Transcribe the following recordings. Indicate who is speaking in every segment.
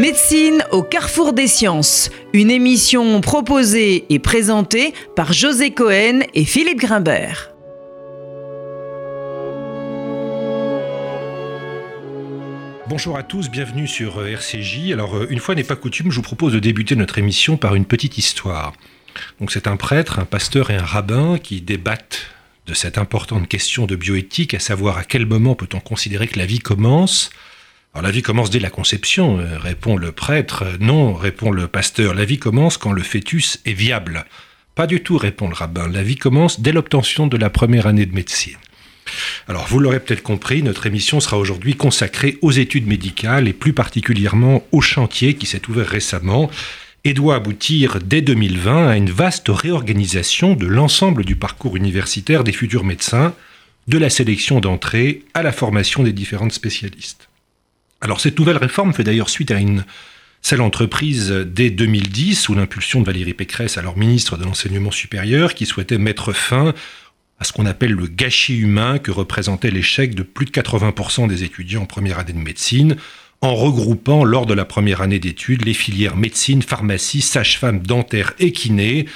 Speaker 1: Médecine au carrefour des sciences, une émission proposée et présentée par José Cohen et Philippe Grimbert.
Speaker 2: Bonjour à tous, bienvenue sur euh, RCJ. Alors, euh, une fois n'est pas coutume, je vous propose de débuter notre émission par une petite histoire. Donc, c'est un prêtre, un pasteur et un rabbin qui débattent de cette importante question de bioéthique, à savoir à quel moment peut-on considérer que la vie commence alors la vie commence dès la conception, euh, répond le prêtre. Non, répond le pasteur, la vie commence quand le fœtus est viable. Pas du tout, répond le rabbin. La vie commence dès l'obtention de la première année de médecine. Alors vous l'aurez peut-être compris, notre émission sera aujourd'hui consacrée aux études médicales et plus particulièrement au chantier qui s'est ouvert récemment et doit aboutir dès 2020 à une vaste réorganisation de l'ensemble du parcours universitaire des futurs médecins, de la sélection d'entrée à la formation des différentes spécialistes. Alors cette nouvelle réforme fait d'ailleurs suite à une celle entreprise dès 2010 sous l'impulsion de Valérie Pécresse, alors ministre de l'Enseignement supérieur, qui souhaitait mettre fin à ce qu'on appelle le gâchis humain que représentait l'échec de plus de 80% des étudiants en première année de médecine, en regroupant lors de la première année d'études les filières médecine, pharmacie, sage-femme, dentaire et kiné,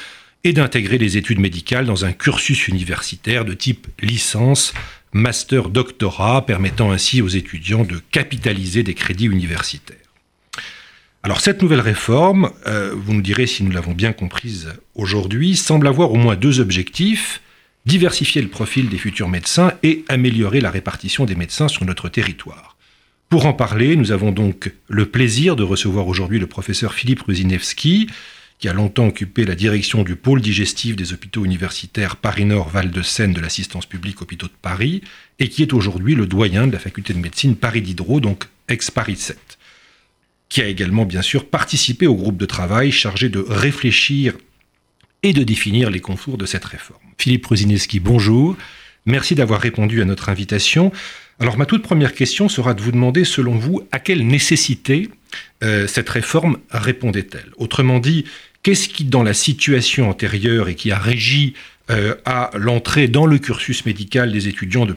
Speaker 2: et d'intégrer les études médicales dans un cursus universitaire de type licence, master doctorat, permettant ainsi aux étudiants de capitaliser des crédits universitaires. Alors cette nouvelle réforme, euh, vous nous direz si nous l'avons bien comprise aujourd'hui, semble avoir au moins deux objectifs, diversifier le profil des futurs médecins et améliorer la répartition des médecins sur notre territoire. Pour en parler, nous avons donc le plaisir de recevoir aujourd'hui le professeur Philippe Ruzinewski, qui a longtemps occupé la direction du pôle digestif des hôpitaux universitaires Paris-Nord-Val-de-Seine de l'assistance publique hôpitaux de Paris, et qui est aujourd'hui le doyen de la faculté de médecine Paris Diderot, donc ex-Paris 7, qui a également bien sûr participé au groupe de travail chargé de réfléchir et de définir les contours de cette réforme. Philippe Ruzineski, bonjour. Merci d'avoir répondu à notre invitation. Alors ma toute première question sera de vous demander, selon vous, à quelle nécessité euh, cette réforme répondait-elle Autrement dit, qu'est-ce qui, dans la situation antérieure et qui a régi euh, à l'entrée dans le cursus médical des étudiants de,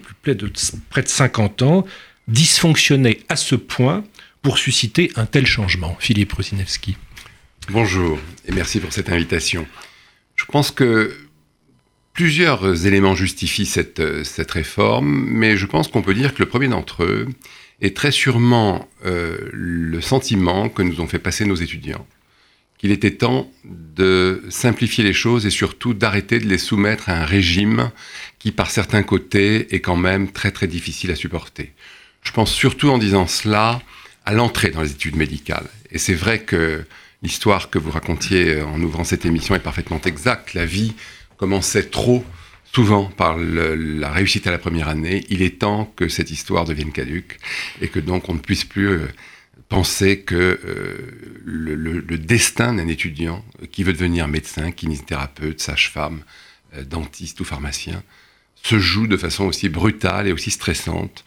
Speaker 2: près de 50 ans, dysfonctionnait à ce point pour susciter un tel changement? Philippe Rusinewski.
Speaker 3: Bonjour et merci pour cette invitation. Je pense que plusieurs éléments justifient cette, cette réforme, mais je pense qu'on peut dire que le premier d'entre eux est très sûrement euh, le sentiment que nous ont fait passer nos étudiants, qu'il était temps de simplifier les choses et surtout d'arrêter de les soumettre à un régime qui, par certains côtés, est quand même très très difficile à supporter. Je pense surtout en disant cela à l'entrée dans les études médicales. Et c'est vrai que l'histoire que vous racontiez en ouvrant cette émission est parfaitement exacte. La vie commençait trop souvent par la réussite à la première année. Il est temps que cette histoire devienne caduque et que donc on ne puisse plus euh, penser que euh, le, destin d'un étudiant qui veut devenir médecin, kinésithérapeute, sage-femme, euh, dentiste ou pharmacien se joue de façon aussi brutale et aussi stressante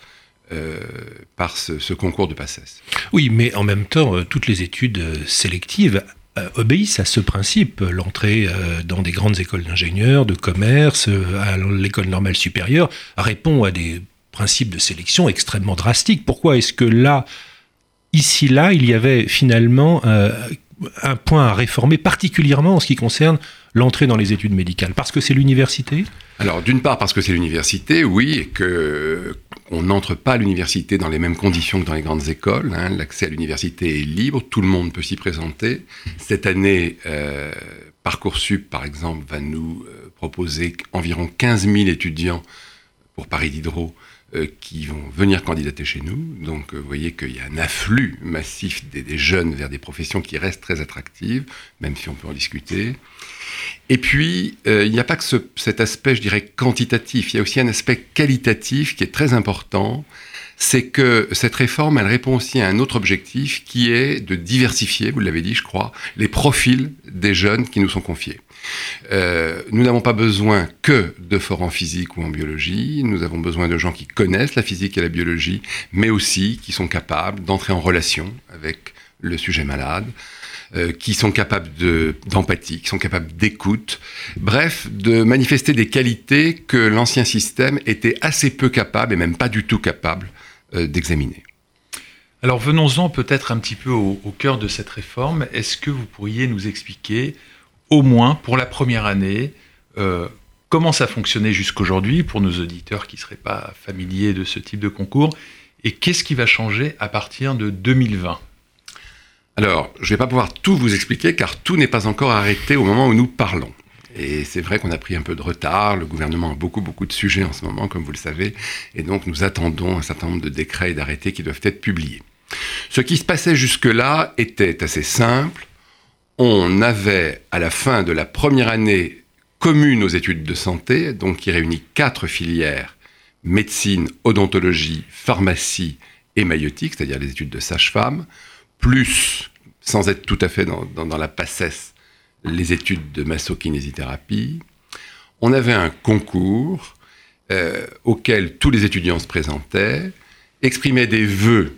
Speaker 3: par ce, concours de passesse.
Speaker 2: Oui, mais en même temps, toutes les études sélectives euh, obéissent à ce principe. L'entrée euh, dans des grandes écoles d'ingénieurs, de commerce, euh, à l'école normale supérieure, répond à des principes de sélection extrêmement drastiques. Pourquoi est-ce que là, ici, là, il y avait finalement un point à réformer, particulièrement en ce qui concerne l'entrée dans les études médicales? Parce que c'est l'université?
Speaker 3: Alors, d'une part, parce que c'est l'université, oui, et que on n'entre pas à l'université dans les mêmes conditions que dans les grandes écoles. Hein. L'accès à l'université est libre, tout le monde peut s'y présenter. Cette année, euh, Parcoursup, par exemple, va nous euh, proposer environ 15 000 étudiants pour Paris Diderot qui vont venir candidater chez nous. Donc, vous voyez qu'il y a un afflux massif des, des, jeunes vers des professions qui restent très attractives, même si on peut en discuter. Et puis, euh, il n'y a pas que cet aspect, je dirais, quantitatif, il y a aussi un aspect qualitatif qui est très important. C'est que cette réforme, elle répond aussi à un autre objectif qui est de diversifier, vous l'avez dit, je crois, les profils des jeunes qui nous sont confiés. Euh, nous n'avons pas besoin que de forts en physique ou en biologie, nous avons besoin de gens qui connaissent la physique et la biologie, mais aussi qui sont capables d'entrer en relation avec le sujet malade, euh, qui sont capables d'empathie, qui sont capables d'écoute, bref, de manifester des qualités que l'ancien système était assez peu capable, et même pas du tout capable, euh, d'examiner.
Speaker 4: Alors venons-en peut-être un petit peu au, cœur de cette réforme. Est-ce que vous pourriez nous expliquer, au moins pour la première année, euh, comment ça fonctionnait jusqu'aujourd'hui pour nos auditeurs qui ne seraient pas familiers de ce type de concours et qu'est-ce qui va changer à partir de 2020
Speaker 3: Alors, je ne vais pas pouvoir tout vous expliquer car tout n'est pas encore arrêté au moment où nous parlons. Et c'est vrai qu'on a pris un peu de retard. Le gouvernement a beaucoup, beaucoup de sujets en ce moment, comme vous le savez. Et donc, nous attendons un certain nombre de décrets et d'arrêtés qui doivent être publiés. Ce qui se passait jusque-là était assez simple. On avait, à la fin de la première année commune aux études de santé, donc qui réunit quatre filières, médecine, odontologie, pharmacie et maïotique, c'est-à-dire les études de sage-femme, plus, sans être tout à fait dans, la passesse, les études de masso-kinésithérapie. On avait un concours euh, auquel tous les étudiants se présentaient, exprimaient des vœux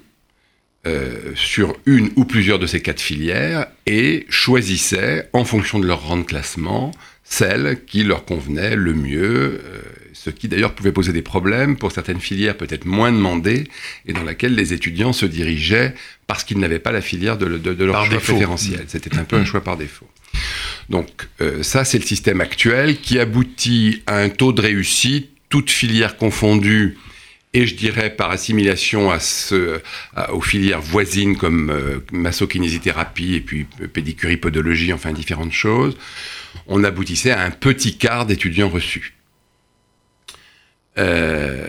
Speaker 3: euh, sur une ou plusieurs de ces quatre filières et choisissaient, en fonction de leur rang de classement, celle qui leur convenait le mieux, euh, ce qui d'ailleurs pouvait poser des problèmes pour certaines filières peut-être moins demandées et dans laquelle les étudiants se dirigeaient parce qu'ils n'avaient pas la filière de, leur choix préférentiel. C'était un peu un choix par défaut. Donc euh, ça, c'est le système actuel qui aboutit à un taux de réussite, toutes filières confondues, et je dirais par assimilation à ce, aux filières voisines comme euh, massokinésithérapie et puis pédicurie, podologie, enfin différentes choses, on aboutissait à un petit quart d'étudiants reçus. Euh,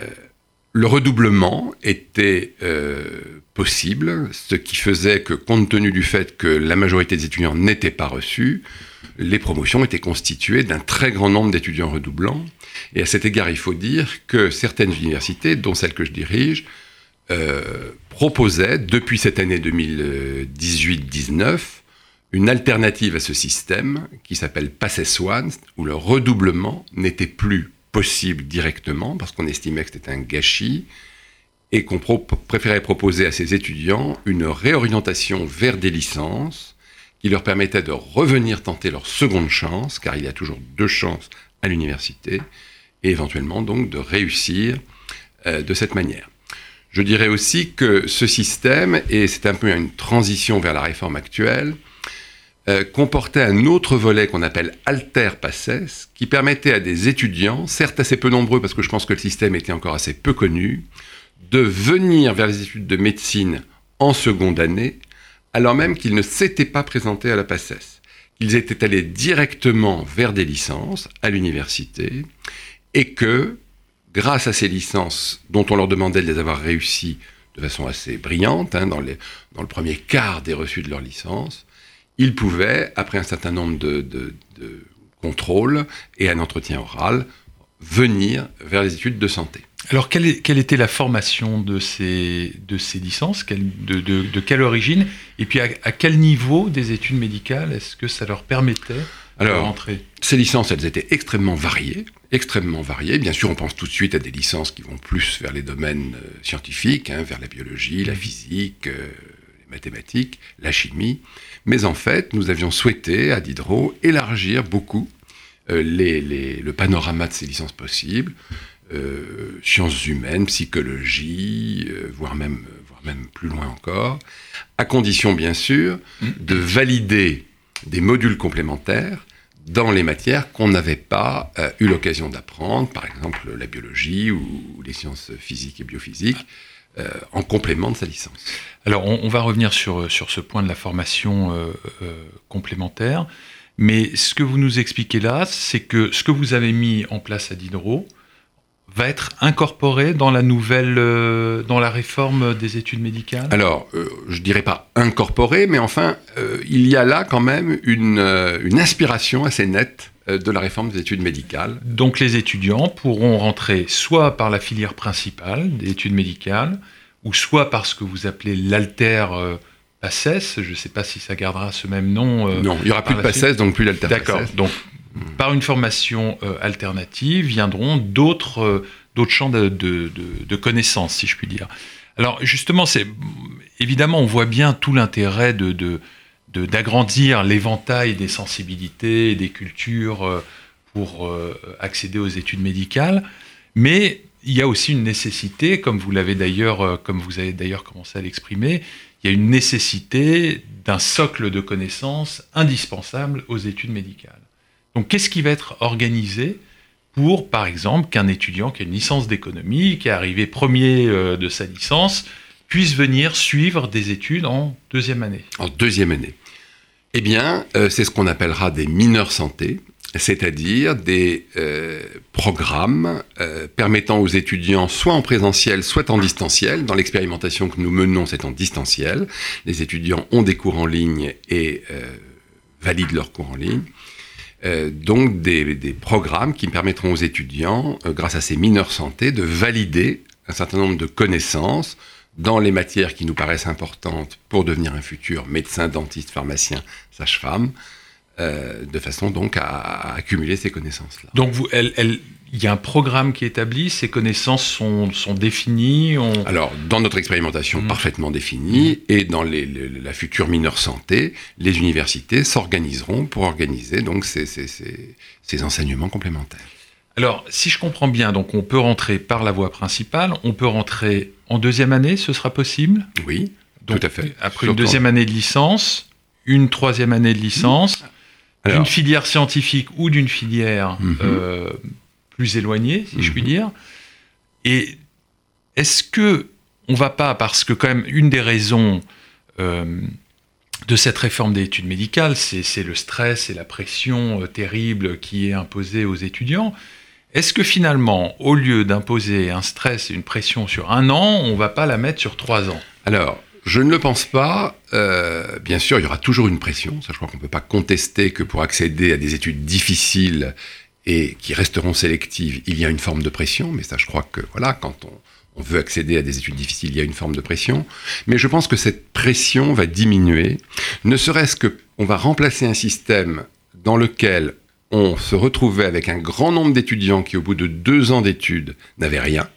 Speaker 3: le redoublement était possible, ce qui faisait que, compte tenu du fait que la majorité des étudiants n'étaient pas reçus, les promotions étaient constituées d'un très grand nombre d'étudiants redoublants. Et à cet égard, il faut dire que certaines universités, dont celle que je dirige, euh, proposaient, depuis cette année 2018-19, une alternative à ce système qui s'appelle Passes One, où le redoublement n'était plus possible directement, parce qu'on estimait que c'était un gâchis, et qu'on préférait proposer à ces étudiants une réorientation vers des licences qui leur permettait de revenir tenter leur seconde chance, car il y a toujours deux chances à l'université, et éventuellement donc de réussir euh, de cette manière. Je dirais aussi que ce système, et c'est un peu une transition vers la réforme actuelle, euh, comportait un autre volet qu'on appelle Alter Passes, qui permettait à des étudiants, certes assez peu nombreux parce que je pense que le système était encore assez peu connu, de venir vers les études de médecine en seconde année, alors même qu'ils ne s'étaient pas présentés à la Passes. Ils étaient allés directement vers des licences à l'université et que, grâce à ces licences dont on leur demandait de les avoir réussies de façon assez brillante, hein, dans, le premier quart des reçus de leur licence, ils pouvaient, après un certain nombre de, contrôles et un entretien oral, venir vers les études de santé.
Speaker 4: Alors, quelle, était la formation de ces, licences? De, quelle origine? Et puis, à, quel niveau des études médicales est-ce que ça leur permettait
Speaker 3: alors, ces licences, elles étaient extrêmement variées, extrêmement variées. Bien sûr, on pense tout de suite à des licences qui vont plus vers les domaines euh, scientifiques, hein, vers la biologie, la physique, euh, les mathématiques, la chimie. Mais en fait, nous avions souhaité, à Diderot, élargir beaucoup euh, le panorama de ces licences possibles. sciences humaines, psychologie, voire, même, voire même plus loin encore, à condition bien sûr mmh. de valider des modules complémentaires dans les matières qu'on n'avait pas euh, eu l'occasion d'apprendre, par exemple la biologie ou, les sciences physiques et biophysiques, euh, en complément de sa licence.
Speaker 4: Alors on, va revenir sur, sur ce point de la formation euh, complémentaire, mais ce que vous nous expliquez là, c'est que ce que vous avez mis en place à Diderot, va être incorporé dans la nouvelle, euh, dans la réforme des études médicales?
Speaker 3: Alors, je euh, je dirais pas incorporé, mais enfin, euh, il y a là quand même une, une inspiration assez nette de la réforme des études médicales.
Speaker 4: Donc les étudiants pourront rentrer soit par la filière principale des études médicales, ou soit par ce que vous appelez l'alter PACES, je ne sais pas si ça gardera ce même nom.
Speaker 3: non, il n'y aura plus de PACES, donc plus l'alter
Speaker 4: D'accord, donc par une formation euh, alternative viendront d'autres euh, champs de, connaissances, si je puis dire. Alors justement, évidemment, on voit bien tout l'intérêt d'agrandir l'éventail des sensibilités des cultures euh, pour accéder aux études médicales, mais il y a aussi une nécessité, comme vous l'avez d'ailleurs, comme vous avez d'ailleurs commencé à l'exprimer, il y a une nécessité d'un socle de connaissances indispensable aux études médicales. Donc, qu'est-ce qui va être organisé pour, par exemple, qu'un étudiant qui a une licence d'économie, qui est arrivé premier euh, de sa licence, puisse venir suivre des études en deuxième année?
Speaker 3: En deuxième année. Eh bien, euh, c'est ce qu'on appellera des mineurs santé, c'est-à-dire des euh, programmes permettant aux étudiants, soit en présentiel, soit en distanciel. Dans l'expérimentation que nous menons, c'est en distanciel. Les étudiants ont des cours en ligne et valident leurs cours en ligne. Donc des, programmes qui permettront aux étudiants, grâce à ces mineurs santé, de valider un certain nombre de connaissances dans les matières qui nous paraissent importantes pour devenir un futur médecin, dentiste, pharmacien, sage-femme, euh, de façon donc à, accumuler ces connaissances-là.
Speaker 4: Donc vous, il y a un programme qui est établi, ces connaissances sont, sont définies
Speaker 3: Alors, dans notre expérimentation, mmh. parfaitement définie, mmh. et dans les, la future mineure santé, les universités s'organiseront pour organiser donc ces, ces, ces, ces enseignements complémentaires.
Speaker 4: Alors, si je comprends bien, donc on peut rentrer par la voie principale, on peut rentrer en deuxième année, ce sera possible?
Speaker 3: Oui, tout à fait.
Speaker 4: Après une deuxième année de licence, une troisième année de licence, d'une filière scientifique ou d'une filière mhm. euh, plus éloignée, si je puis mhm. dire. Et est-ce que on va pas, parce que quand même une des raisons euh, de cette réforme des études médicales, c'est le stress et la pression euh, terrible qui est imposée aux étudiants. Est-ce que finalement, au lieu d'imposer un stress et une pression sur un an, on va pas la mettre sur trois ans?
Speaker 3: Alors, je ne le pense pas. Euh, bien sûr, il y aura toujours une pression. Ça, je crois qu'on ne peut pas contester que pour accéder à des études difficiles et qui resteront sélectives, il y a une forme de pression. Mais ça, je crois que voilà, quand on, on veut accéder à des études difficiles, il y a une forme de pression. Mais je pense que cette pression va diminuer, ne serait-ce que on va remplacer un système dans lequel on se retrouvait avec un grand nombre d'étudiants qui, au bout de deux ans d'études, n'avaient rien.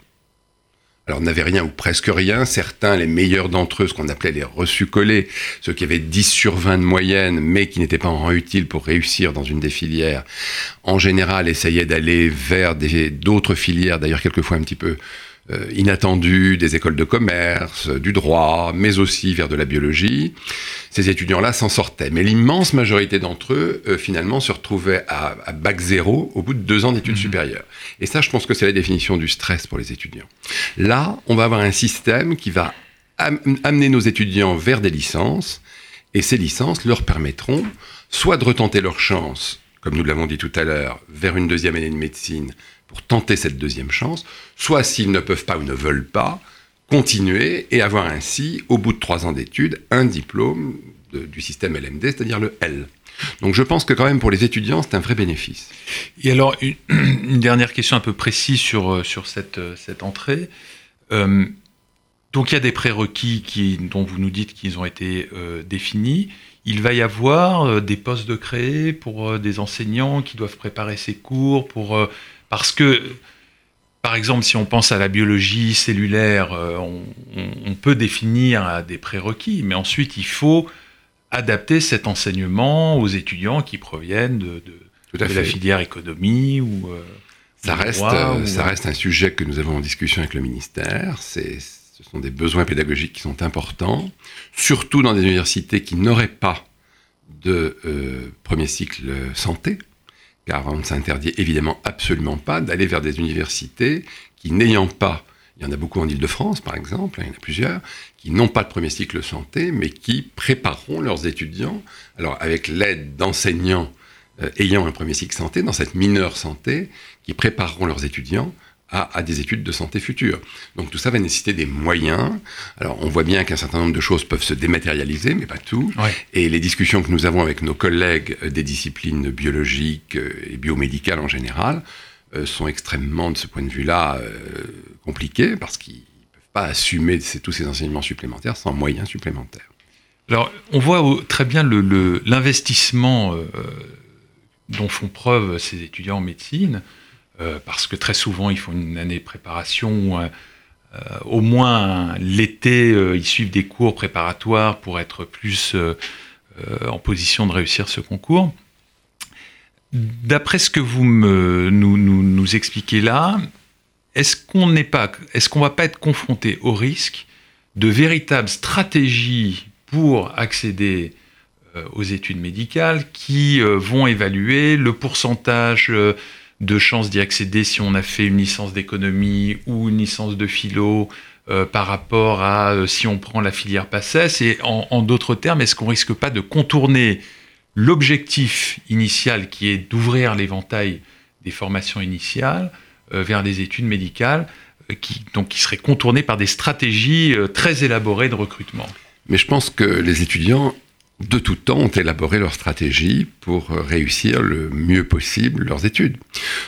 Speaker 3: Alors, n'avaient rien ou presque rien. Certains, les meilleurs d'entre eux, ce qu'on appelait les reçus collés, ceux qui avaient 10 sur 20 de moyenne, mais qui n'étaient pas en rang utile pour réussir dans une des filières, en général, essayaient d'aller vers d'autres filières, d'ailleurs, quelquefois un petit peu inattendus des écoles de commerce, du droit, mais aussi vers de la biologie. Ces étudiants-là s'en sortaient. Mais l'immense majorité d'entre eux, euh, finalement, se retrouvaient à, bac zéro au bout de deux ans d'études mmh. supérieures. Et ça, je pense que c'est la définition du stress pour les étudiants. Là, on va avoir un système qui va amener nos étudiants vers des licences, et ces licences leur permettront soit de retenter leur chance, comme nous l'avons dit tout à l'heure, vers une deuxième année de médecine, pour tenter cette deuxième chance, soit s'ils ne peuvent pas ou ne veulent pas, continuer et avoir ainsi, au bout de trois ans d'études, un diplôme du système LMD, c'est-à-dire le L. Donc je pense que quand même pour les étudiants, c'est un vrai bénéfice.
Speaker 4: Et alors, une, dernière question un peu précise sur, euh, sur cette, euh, cette entrée. Euh, donc il y a des prérequis qui, dont vous nous dites qu'ils ont été définis. Il va y avoir des postes de créer pour des enseignants qui doivent préparer ces cours, pour parce que, par exemple, si on pense à la biologie cellulaire, euh, on, peut définir des prérequis, mais ensuite il faut adapter cet enseignement aux étudiants qui proviennent de, la filière économie ou...
Speaker 3: Euh, ça, reste, euh, ça reste un sujet que nous avons en discussion avec le ministère. ce sont des besoins pédagogiques qui sont importants, surtout dans des universités qui n'auraient pas de premier cycle santé car on ne s'interdit évidemment absolument pas d'aller vers des universités qui, n'ayant pas, il y en a beaucoup en Ile-de-France par exemple, hein, il y en a plusieurs, qui n'ont pas de premier cycle santé, mais qui prépareront leurs étudiants, alors avec l'aide d'enseignants euh, ayant un premier cycle santé, dans cette mineure santé, qui prépareront leurs étudiants à, des études de santé futures. Donc tout ça va nécessiter des moyens. Alors on voit bien qu'un certain nombre de choses peuvent se dématérialiser, mais pas tout. Et les discussions que nous avons avec nos collègues des disciplines biologiques euh, et biomédicales en général euh, sont extrêmement, de ce point de vue-là, euh, compliquées parce qu'ils ne peuvent pas assumer tous ces enseignements supplémentaires sans moyens supplémentaires.
Speaker 4: Alors on voit très bien l'investissement dont font preuve ces étudiants en médecine. Euh, parce que très souvent ils font une année de préparation, euh, euh, au moins l'été ils suivent des cours préparatoires pour être plus en position de réussir ce concours. D'après ce que vous nous, nous, expliquez là, est-ce qu'on n'est pas, est-ce qu'on va pas être confronté au risque de véritables stratégies pour accéder euh, aux études médicales qui euh, vont évaluer le pourcentage euh, de chances d'y accéder si on a fait une licence d'économie ou une licence de philo par rapport à si on prend la filière PACES Et en, d'autres termes, est-ce qu'on risque pas de contourner l'objectif initial qui est d'ouvrir l'éventail des formations initiales vers des études médicales qui, donc, qui seraient contournées par des stratégies très élaborées de recrutement?
Speaker 3: Mais je pense que les étudiants de tout temps ont élaboré leur stratégie pour réussir le mieux possible leurs études.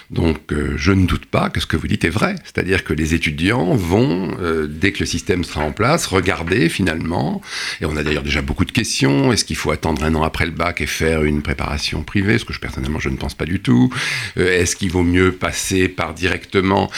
Speaker 3: Donc euh, je ne doute pas que ce que vous dites est vrai, c'est-à-dire que les étudiants vont, euh, dès que le système sera en place, regarder finalement, et on a d'ailleurs déjà beaucoup de questions, est-ce qu'il faut attendre un an après le bac et faire une préparation privée, ce que je personnellement je ne pense pas du tout, euh, est-ce qu'il vaut mieux passer par directement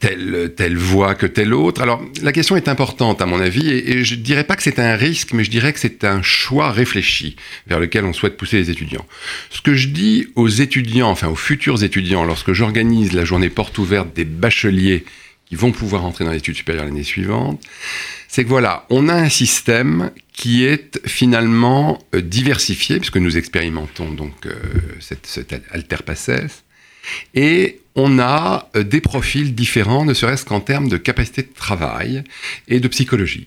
Speaker 3: telle, telle voie que telle autre? Alors la question est importante à mon avis, et, et je ne dirais pas que c'est un risque, mais je dirais que c'est un choix réfléchi vers lequel on souhaite pousser les étudiants. Ce que je dis aux étudiants, enfin aux futurs étudiants, lorsque j'organise la journée porte ouverte des bacheliers qui vont pouvoir entrer dans l'étude supérieure l'année suivante, c'est que voilà, on a un système qui est finalement euh, diversifié, puisque nous expérimentons donc euh, cette, cette et on a euh, des profils différents, ne serait-ce qu'en termes de capacité de travail et de psychologie.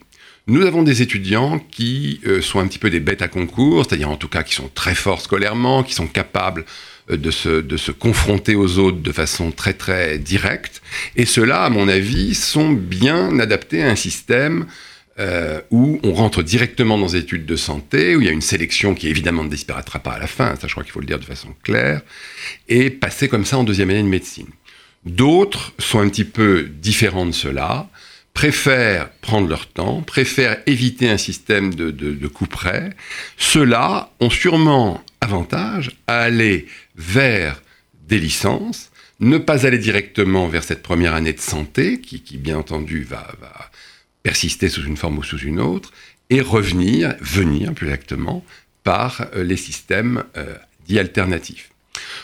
Speaker 3: Nous avons des étudiants qui euh, sont un petit peu des bêtes à concours, c'est-à-dire en tout cas qui sont très forts scolairement, qui sont capables euh, de se, de se confronter aux autres de façon très très directe. Et ceux-là, à mon avis, sont bien adaptés à un système euh, où on rentre directement dans les études de santé, où il y a une sélection qui évidemment ne disparaîtra pas à la fin, ça je crois qu'il faut le dire de façon claire, et passer comme ça en deuxième année de médecine. D'autres sont un petit peu différents de cela, préfèrent prendre leur temps, préfèrent éviter un système de, de, coup près, ceux-là ont sûrement avantage à aller vers des licences, ne pas aller directement vers cette première année de santé, qui, bien entendu va, persister sous une forme ou sous une autre, et revenir, venir plus exactement, par euh, les systèmes euh, dits alternatifs.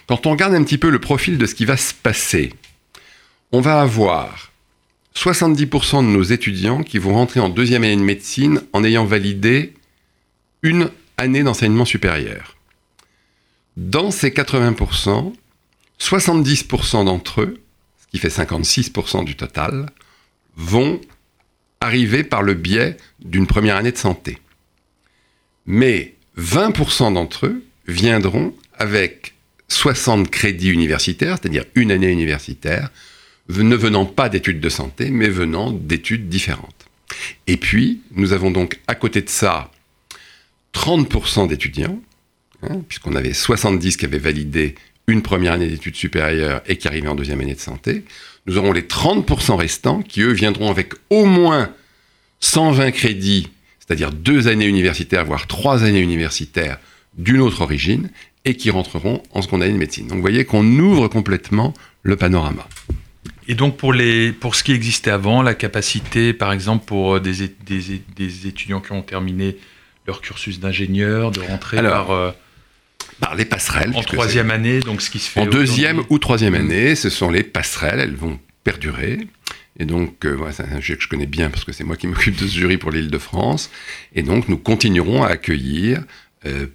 Speaker 3: Quand on regarde un petit peu le profil de ce qui va se passer, on va avoir 70% de nos étudiants qui vont rentrer en deuxième année de médecine en ayant validé une année d'enseignement supérieur. Dans ces 80%, 70% d'entre eux, ce qui fait 56% du total, vont arriver par le biais d'une première année de santé. Mais 20% d'entre eux viendront avec 60 crédits universitaires, c'est-à-dire une année universitaire, ne venant pas d'études de santé, mais venant d'études différentes. Et puis, nous avons donc à côté de ça 30% d'étudiants, hein, puisqu'on avait 70 qui avaient validé une première année d'études supérieures et qui arrivaient en deuxième année de santé. Nous aurons les 30% restants qui, eux, viendront avec au moins 120 crédits, c'est-à-dire deux années universitaires, voire trois années universitaires d'une autre origine, et qui rentreront en seconde année de médecine. Donc vous voyez qu'on ouvre complètement le panorama.
Speaker 4: Et donc pour, les, pour ce qui existait avant, la capacité, par exemple, pour euh, des, des, des étudiants qui ont terminé leur cursus d'ingénieur, de rentrer par, euh,
Speaker 3: par les passerelles.
Speaker 4: En troisième année, donc ce qui se fait.
Speaker 3: En deuxième ou troisième année, ce sont les passerelles, elles vont perdurer. Et donc, euh, voilà, c'est un sujet que je connais bien parce que c'est moi qui m'occupe de ce jury pour l'île de France. Et donc, nous continuerons à accueillir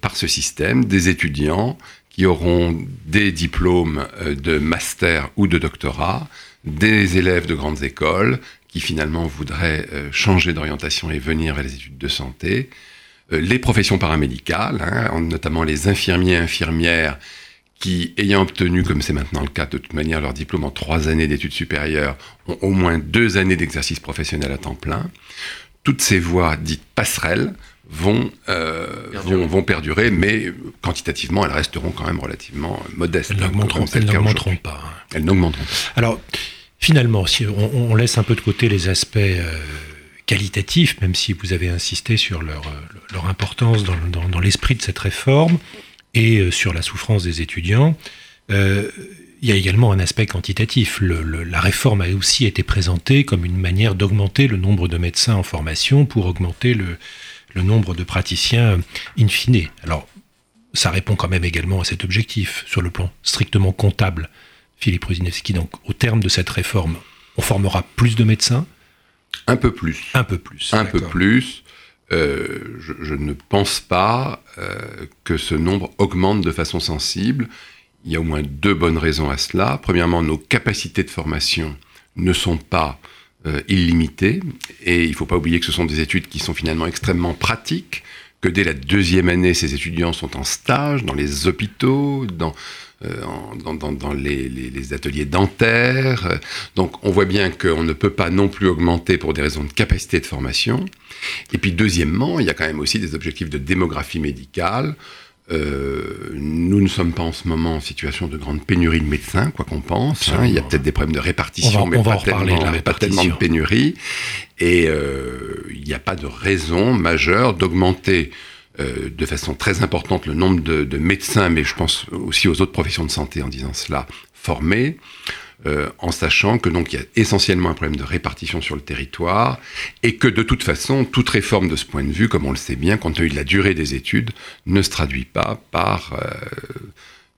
Speaker 3: par ce système des étudiants qui auront des diplômes de master ou de doctorat des élèves de grandes écoles qui finalement voudraient euh, changer d'orientation et venir vers les études de santé, euh, les professions paramédicales, hein, notamment les infirmiers et infirmières qui, ayant obtenu, comme c'est maintenant le cas de toute manière, leur diplôme en trois années d'études supérieures, ont au moins deux années d'exercice professionnel à temps plein. Toutes ces voies dites passerelles vont, euh, vont, vont, perdurer, mais quantitativement, elles resteront quand même relativement modestes.
Speaker 2: Elles n'augmenteront pas. Hein.
Speaker 3: Elles n'augmenteront pas.
Speaker 2: Alors, finalement, si on, laisse un peu de côté les aspects euh, qualitatifs, même si vous avez insisté sur leur, euh, leur importance dans, dans, dans l'esprit de cette réforme et sur la souffrance des étudiants, euh, il y a également un aspect quantitatif. Le, le, la réforme a aussi été présentée comme une manière d'augmenter le nombre de médecins en formation pour augmenter le, le nombre de praticiens in fine. Alors, ça répond quand même également à cet objectif sur le plan strictement comptable. Philippe Ruzinewski, donc au terme de cette réforme, on formera plus de médecins?
Speaker 3: Un peu plus.
Speaker 2: Un peu plus.
Speaker 3: Un peu plus. Euh, je, je, ne pense pas euh, que ce nombre augmente de façon sensible. Il y a au moins deux bonnes raisons à cela. Premièrement, nos capacités de formation ne sont pas euh, et il ne faut pas oublier que ce sont des études qui sont finalement extrêmement pratiques, que dès la deuxième année, ces étudiants sont en stage dans les hôpitaux, dans, euh, dans, dans, dans les, les, ateliers dentaires. Donc on voit bien qu'on ne peut pas non plus augmenter pour des raisons de capacité de formation. Et puis deuxièmement, il y a quand même aussi des objectifs de démographie médicale. Euh, nous ne sommes pas en ce moment en situation de grande pénurie de médecins, quoi qu'on pense. Hein. Il y a peut-être des problèmes de répartition,
Speaker 2: va,
Speaker 3: mais pas,
Speaker 2: tellement,
Speaker 3: de pas, tellement, de pénurie. Et euh, il n'y a pas de raison majeure d'augmenter euh, de façon très importante le nombre de, de, médecins, mais je pense aussi aux autres professions de santé en disant cela, formés. Euh, en sachant que donc il y a essentiellement un problème de répartition sur le territoire et que de toute façon toute réforme de ce point de vue, comme on le sait bien, compte tenu de la durée des études, ne se traduit pas par euh,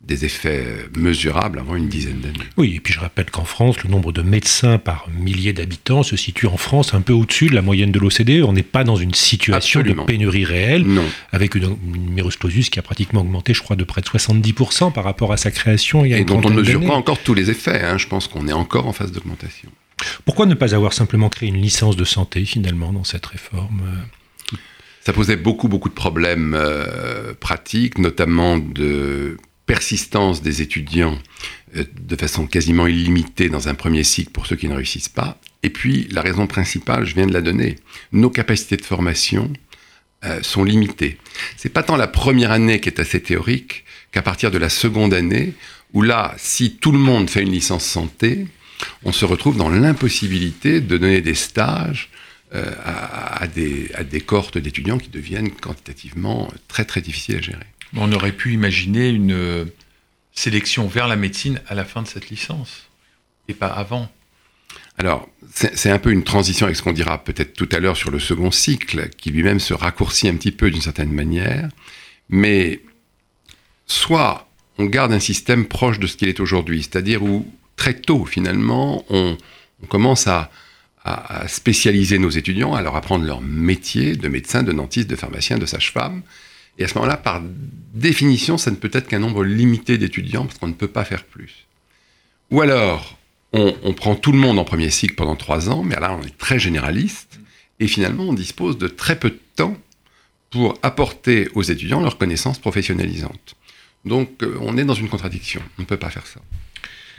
Speaker 3: des effets mesurables avant une dizaine d'années.
Speaker 2: Oui, et puis je rappelle qu'en France, le nombre de médecins par millier d'habitants se situe en France un peu au-dessus de la moyenne de l'OCDE. On n'est pas dans une situation
Speaker 3: Absolument.
Speaker 2: de pénurie réelle,
Speaker 3: non.
Speaker 2: avec une, numerus clausus qui a pratiquement augmenté, je crois, de près de 70% par rapport à sa création il y a
Speaker 3: et
Speaker 2: une
Speaker 3: dont on ne mesure pas encore tous les effets. Hein. Je pense qu'on est encore en phase d'augmentation.
Speaker 2: Pourquoi ne pas avoir simplement créé une licence de santé, finalement, dans cette réforme?
Speaker 3: Ça posait beaucoup, beaucoup de problèmes euh, pratiques, notamment de persistance des étudiants euh, de façon quasiment illimitée dans un premier cycle pour ceux qui ne réussissent pas. Et puis, la raison principale, je viens de la donner, nos capacités de formation euh, sont limitées. C'est pas tant la première année qui est assez théorique qu'à partir de la seconde année, où là, si tout le monde fait une licence santé, on se retrouve dans l'impossibilité de donner des stages euh, à, des, à des cohortes d'étudiants qui deviennent quantitativement très très difficiles à gérer.
Speaker 4: On aurait pu imaginer une euh, sélection vers la médecine à la fin de cette licence, et pas avant.
Speaker 3: Alors, c'est un peu une transition avec ce qu'on dira peut-être tout à l'heure sur le second cycle, qui lui-même se raccourcit un petit peu d'une certaine manière, mais soit on garde un système proche de ce qu'il est aujourd'hui, c'est-à-dire où très tôt, finalement, on, commence à, à, spécialiser nos étudiants, à leur apprendre leur métier de médecin, de dentiste, de pharmacien, de sage-femme. Et à ce moment-là, par définition, ça ne peut être qu'un nombre limité d'étudiants, parce qu'on ne peut pas faire plus. Ou alors, on, prend tout le monde en premier cycle pendant trois ans, mais là, on est très généraliste, et finalement, on dispose de très peu de temps pour apporter aux étudiants leurs connaissances professionnalisantes. Donc, euh, on est dans une contradiction. On ne peut pas faire ça.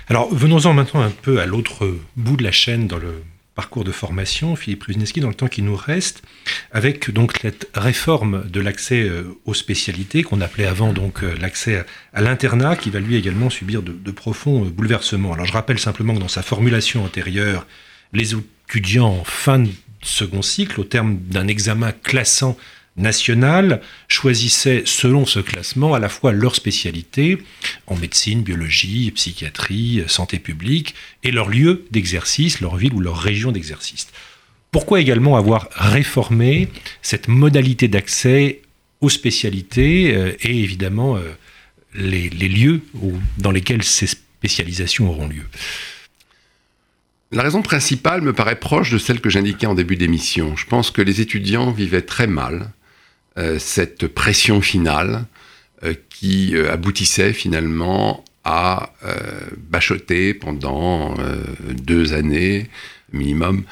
Speaker 2: Alors, venons-en maintenant un peu à l'autre bout de la chaîne dans le parcours de formation, Philippe Ruzneski, dans le temps qui nous reste, avec donc cette réforme de l'accès aux spécialités, qu'on appelait avant donc l'accès à l'internat, qui va lui également subir de, profonds bouleversements. Alors je rappelle simplement que dans sa formulation antérieure, les étudiants en fin de second cycle, au terme d'un examen classant national choisissaient selon ce classement à la fois leur spécialité en médecine, biologie, psychiatrie, santé publique et leur lieu d'exercice, leur ville ou leur région d'exercice. Pourquoi également avoir réformé cette modalité d'accès aux spécialités euh, et évidemment euh, les, lieux dans lesquels ces spécialisations auront lieu?
Speaker 3: La raison principale me paraît proche de celle que j'indiquais en début d'émission. Je pense que les étudiants vivaient très mal cette pression finale euh, qui euh, aboutissait finalement à bachoter pendant deux années minimum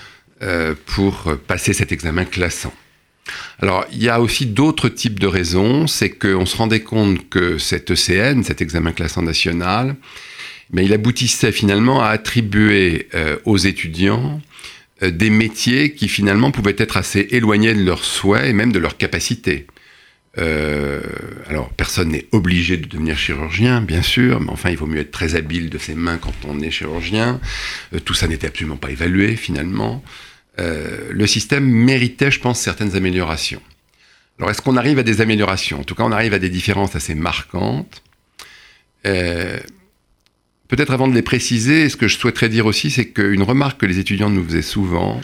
Speaker 3: pour passer cet examen classant. Alors, il y a aussi d'autres types de raisons. C'est qu'on se rendait compte que cet ECN, cet examen classant national, mais il aboutissait finalement à attribuer euh, aux étudiants euh, des métiers qui finalement pouvaient être assez éloignés de leurs souhaits et même de leurs capacités. Euh, alors, personne n'est obligé de devenir chirurgien, bien sûr, mais enfin, il vaut mieux être très habile de ses mains quand on est chirurgien. Euh, tout ça n'était absolument pas évalué, finalement. Euh, le système méritait, je pense, certaines améliorations. Alors, est-ce qu'on arrive à des améliorations? En tout cas, on arrive à des différences assez marquantes. Peut-être avant de les préciser, ce que je souhaiterais dire aussi, c'est qu'une remarque que les étudiants nous faisaient souvent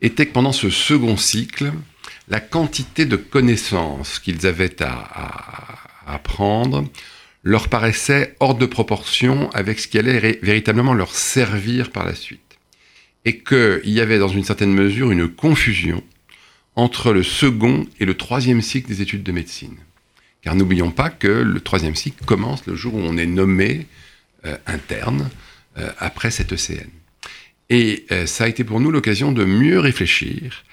Speaker 3: était que pendant ce second cycle, la quantité de connaissances qu'ils avaient à, apprendre leur paraissait hors de proportion avec ce qui allait véritablement leur servir par la suite. et qu'il y avait dans une certaine mesure une confusion entre le second et le troisième cycle des études de médecine. Car n'oublions pas que le troisième cycle commence le jour où on est nommé interne euh, après cette ECN. Et euh, ça a été pour nous l'occasion de mieux réfléchir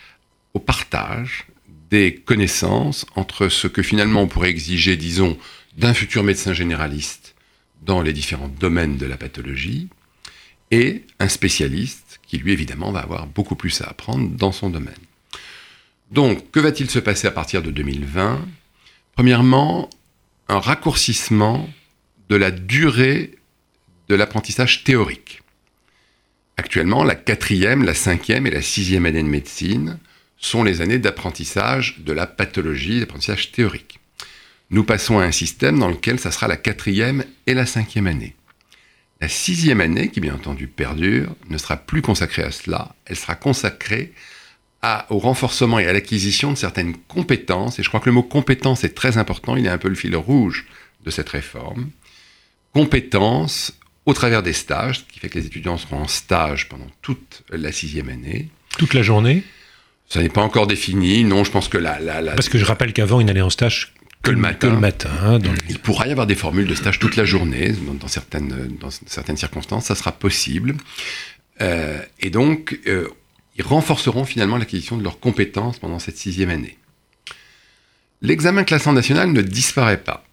Speaker 3: au partage des connaissances entre ce que finalement on pourrait exiger, disons, d'un futur médecin généraliste dans les différents domaines de la pathologie, et un spécialiste qui, lui, évidemment, va avoir beaucoup plus à apprendre dans son domaine. Donc, que va-t-il se passer à partir de 2020 Premièrement, un raccourcissement de la durée de l'apprentissage théorique. Actuellement, la quatrième, la cinquième et la sixième année de médecine sont les années d'apprentissage de la pathologie, d'apprentissage théorique. Nous passons à un système dans lequel ça sera la quatrième et la cinquième année. La sixième année, qui bien entendu perdure, ne sera plus consacrée à cela, elle sera consacrée au renforcement et à l'acquisition de certaines compétences, et je crois que le mot compétence est très important, il est un peu le fil rouge de cette réforme. Compétences au travers des stages, ce qui fait que les étudiants seront en stage pendant toute la sixième année.
Speaker 2: Toute la journée?
Speaker 3: Ça n'est pas encore défini, non, je pense que la... la,
Speaker 2: Parce que je rappelle qu'avant, ils n'allaient en stage
Speaker 3: que le matin.
Speaker 2: le matin hein,
Speaker 3: Il pourra y avoir des formules de stage toute la journée, dans, certaines, dans certaines circonstances, ça sera possible. Euh, et donc, euh, ils renforceront finalement l'acquisition de leurs compétences pendant cette sixième année. L'examen classant national ne disparaît pas.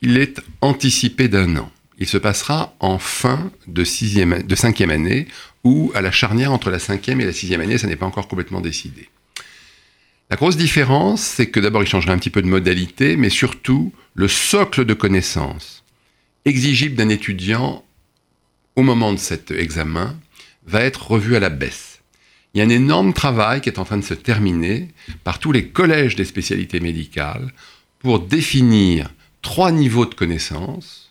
Speaker 3: Il est anticipé d'un an il se passera en fin de, cinquième année ou à la charnière entre la cinquième et la sixième année, ça n'est pas encore complètement décidé. La grosse différence, c'est que d'abord il changera un petit peu de modalité, mais surtout le socle de connaissances exigible d'un étudiant au moment de cet examen va être revu à la baisse. Il y a un énorme travail qui est en train de se terminer par tous les collèges des spécialités médicales pour définir trois niveaux de connaissances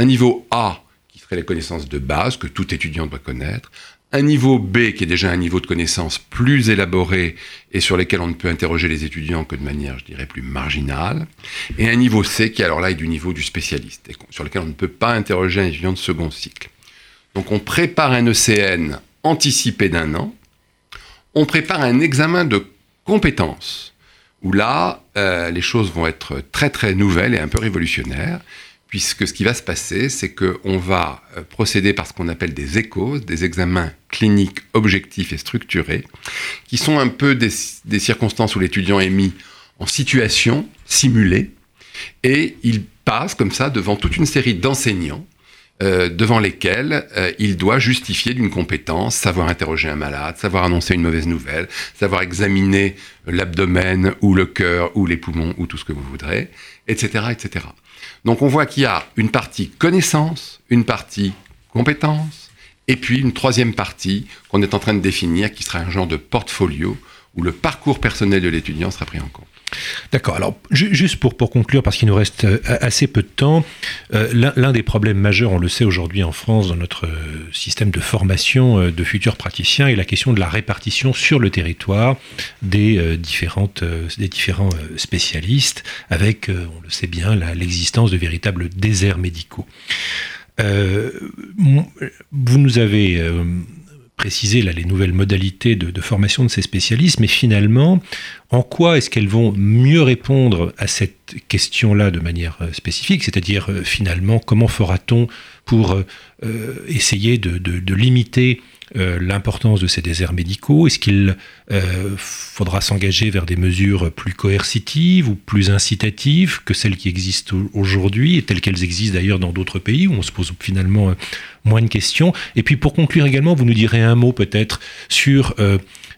Speaker 3: un niveau A qui serait les connaissances de base que tout étudiant doit connaître, un niveau B qui est déjà un niveau de connaissances plus élaboré et sur lesquels on ne peut interroger les étudiants que de manière, je dirais, plus marginale, et un niveau C qui alors là est du niveau du spécialiste et sur lequel on ne peut pas interroger un étudiant de second cycle. Donc on prépare un ECN anticipé d'un an, on prépare un examen de compétences où là, euh, les choses vont être très très nouvelles et un peu révolutionnaires puisque ce qui va se passer, c'est qu'on va euh, procéder par ce qu'on appelle des échos, des examens cliniques objectifs et structurés, qui sont un peu des, circonstances où l'étudiant est mis en situation simulée, et il passe comme ça devant toute une série d'enseignants, euh, devant lesquels euh, il doit justifier d'une compétence, savoir interroger un malade, savoir annoncer une mauvaise nouvelle, savoir examiner l'abdomen ou le cœur ou les poumons ou tout ce que vous voudrez, etc., etc. Donc on voit qu'il y a une partie connaissance, une partie compétence, et puis une troisième partie qu'on est en train de définir qui sera un genre de portfolio où le parcours personnel de l'étudiant sera pris en compte.
Speaker 2: D'accord. Alors, juste pour, conclure, parce qu'il nous reste euh, assez peu de temps, euh, l'un des problèmes majeurs, on le sait aujourd'hui en France, dans notre euh, système de formation de futurs praticiens, est la question de la répartition sur le territoire des, des différents spécialistes, avec, on le sait bien, l'existence de véritables déserts médicaux. vous nous avez préciser là, les nouvelles modalités de, formation de ces spécialistes, mais finalement, en quoi est-ce qu'elles vont mieux répondre à cette question-là de manière euh, spécifique C'est-à-dire, euh, finalement, comment fera-t-on pour euh, essayer de limiter l'importance de ces déserts médicaux Est-ce qu'il euh, faudra s'engager vers des mesures plus coercitives ou plus incitatives que celles qui existent aujourd'hui et telles qu'elles existent d'ailleurs dans d'autres pays où on se pose finalement euh, moins de questions? Et puis pour conclure également, vous nous direz un mot peut-être sur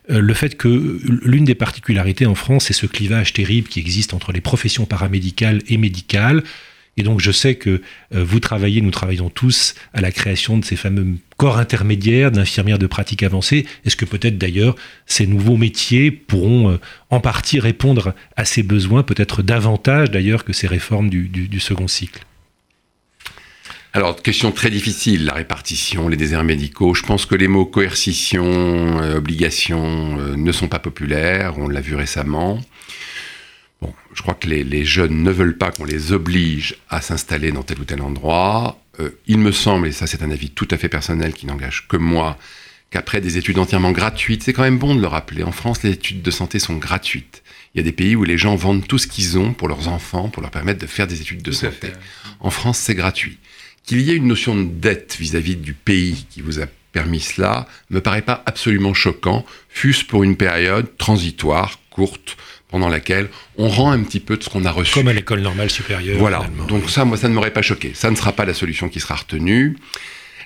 Speaker 2: le fait que l'une des particularités en France, c'est ce clivage terrible qui existe entre les professions paramédicales et médicales. Et donc je sais que euh, vous travaillez, nous travaillons tous à la création de ces fameux corps intermédiaires d'infirmières de pratique avancée. Est-ce que peut-être d'ailleurs ces nouveaux métiers pourront euh, en partie répondre à ces besoins, peut-être davantage d'ailleurs que ces réformes du, second cycle?
Speaker 3: Alors, question très difficile, la répartition, les déserts médicaux. Je pense que les mots coercition, euh, obligation ne sont pas populaires, on l'a vu récemment. Bon, je crois que les, jeunes ne veulent pas qu'on les oblige à s'installer dans tel ou tel endroit. Euh, il me semble, et ça c'est un avis tout à fait personnel qui n'engage que moi, qu'après des études entièrement gratuites, c'est quand même bon de le rappeler, en France, les études de santé sont gratuites. Il y a des pays où les gens vendent tout ce qu'ils ont pour leurs enfants, pour leur permettre de faire des études de
Speaker 4: Tout
Speaker 3: santé.
Speaker 4: fait.
Speaker 3: En France, c'est gratuit. Qu'il y ait une notion de dette vis-à-vis du pays qui vous a permis cela me paraît pas absolument choquant, fût-ce pour une période transitoire, courte, pendant laquelle on rend un petit peu de ce qu'on a reçu.
Speaker 2: Comme à l'école normale supérieure.
Speaker 3: Voilà.
Speaker 2: finalement.
Speaker 3: Donc ça, moi, ça ne m'aurait pas choqué. Ça ne sera pas la solution qui sera retenue.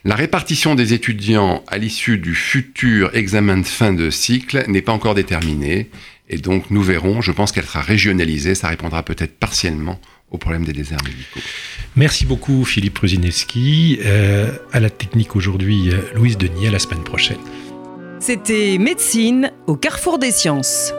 Speaker 3: La répartition des étudiants à l'issue du futur examen de fin de cycle n'est pas encore déterminée. Et donc, nous verrons. Je pense qu'elle sera régionalisée. Ça répondra peut-être partiellement au problème des déserts médicaux.
Speaker 2: Merci beaucoup Philippe Ruzineski. Euh, à la technique aujourd'hui, euh, Louise Denis. À la semaine prochaine.
Speaker 1: C'était Médecine au carrefour des sciences.